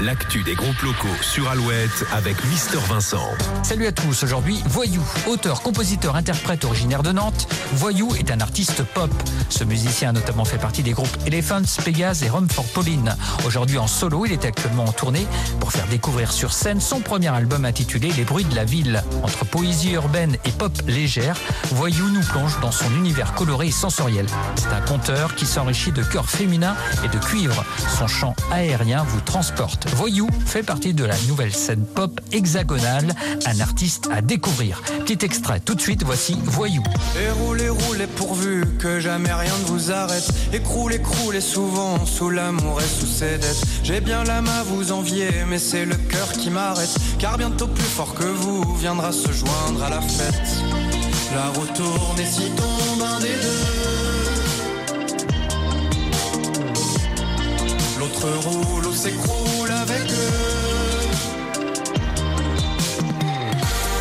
L'actu des groupes locaux sur Alouette avec Mister Vincent. Salut à tous, aujourd'hui Voyou, auteur, compositeur, interprète originaire de Nantes. Voyou est un artiste pop. Ce musicien a notamment fait partie des groupes Elephants, Pégase et Rome for Pauline. Aujourd'hui en solo, il est actuellement en tournée pour faire découvrir sur scène son premier album intitulé Les bruits de la ville. Entre poésie urbaine et pop légère, Voyou nous plonge dans son univers coloré et sensoriel. C'est un conteur qui s'enrichit de chœurs féminins et de cuivre. Son chant aérien vous Voyou fait partie de la nouvelle scène pop hexagonale, un artiste à découvrir. Petit extrait, tout de suite, voici Voyou. Et roulez, roulez pourvu que jamais rien ne vous arrête. Écroulez, écroulez souvent sous l'amour et sous ses dettes. J'ai bien l'âme à vous envier, mais c'est le cœur qui m'arrête. Car bientôt plus fort que vous viendra se joindre à la fête. La roue tourne et L'autre roule ou s'écroule avec eux.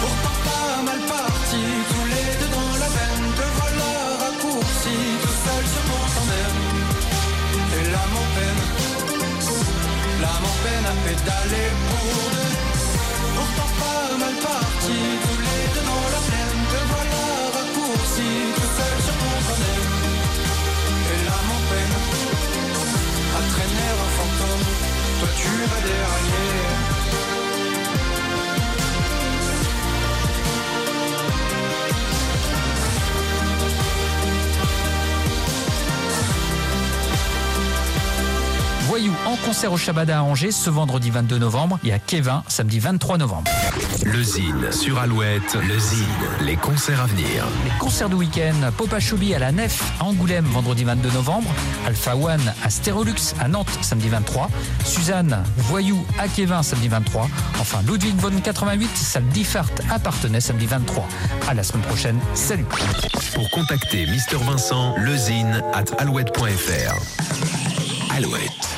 Pourtant pas mal parti, tous les deux dans la veine. Te voilà raccourci, tout seul sur ton tandem. Et l'âme en peine, l'âme en peine à pédaler pour deux. Pourtant pas mal parti, tu vas derrière. Voyou en concert au Shabada à Angers ce vendredi 22 novembre et à Kevin samedi 23 novembre. Le Zine sur Alouette, le Zine, les concerts à venir. Les concerts de week-end, Popa Choubi à la Nef à Angoulême vendredi 22 novembre, Alpha One à Stérolux à Nantes samedi 23, Suzanne Voyou à Kevin samedi 23, enfin Ludwig von 88 salle Diffart à Partenay samedi 23. À la semaine prochaine, salut Pour contacter Mister Vincent, lezine at alouette.fr. Alouette.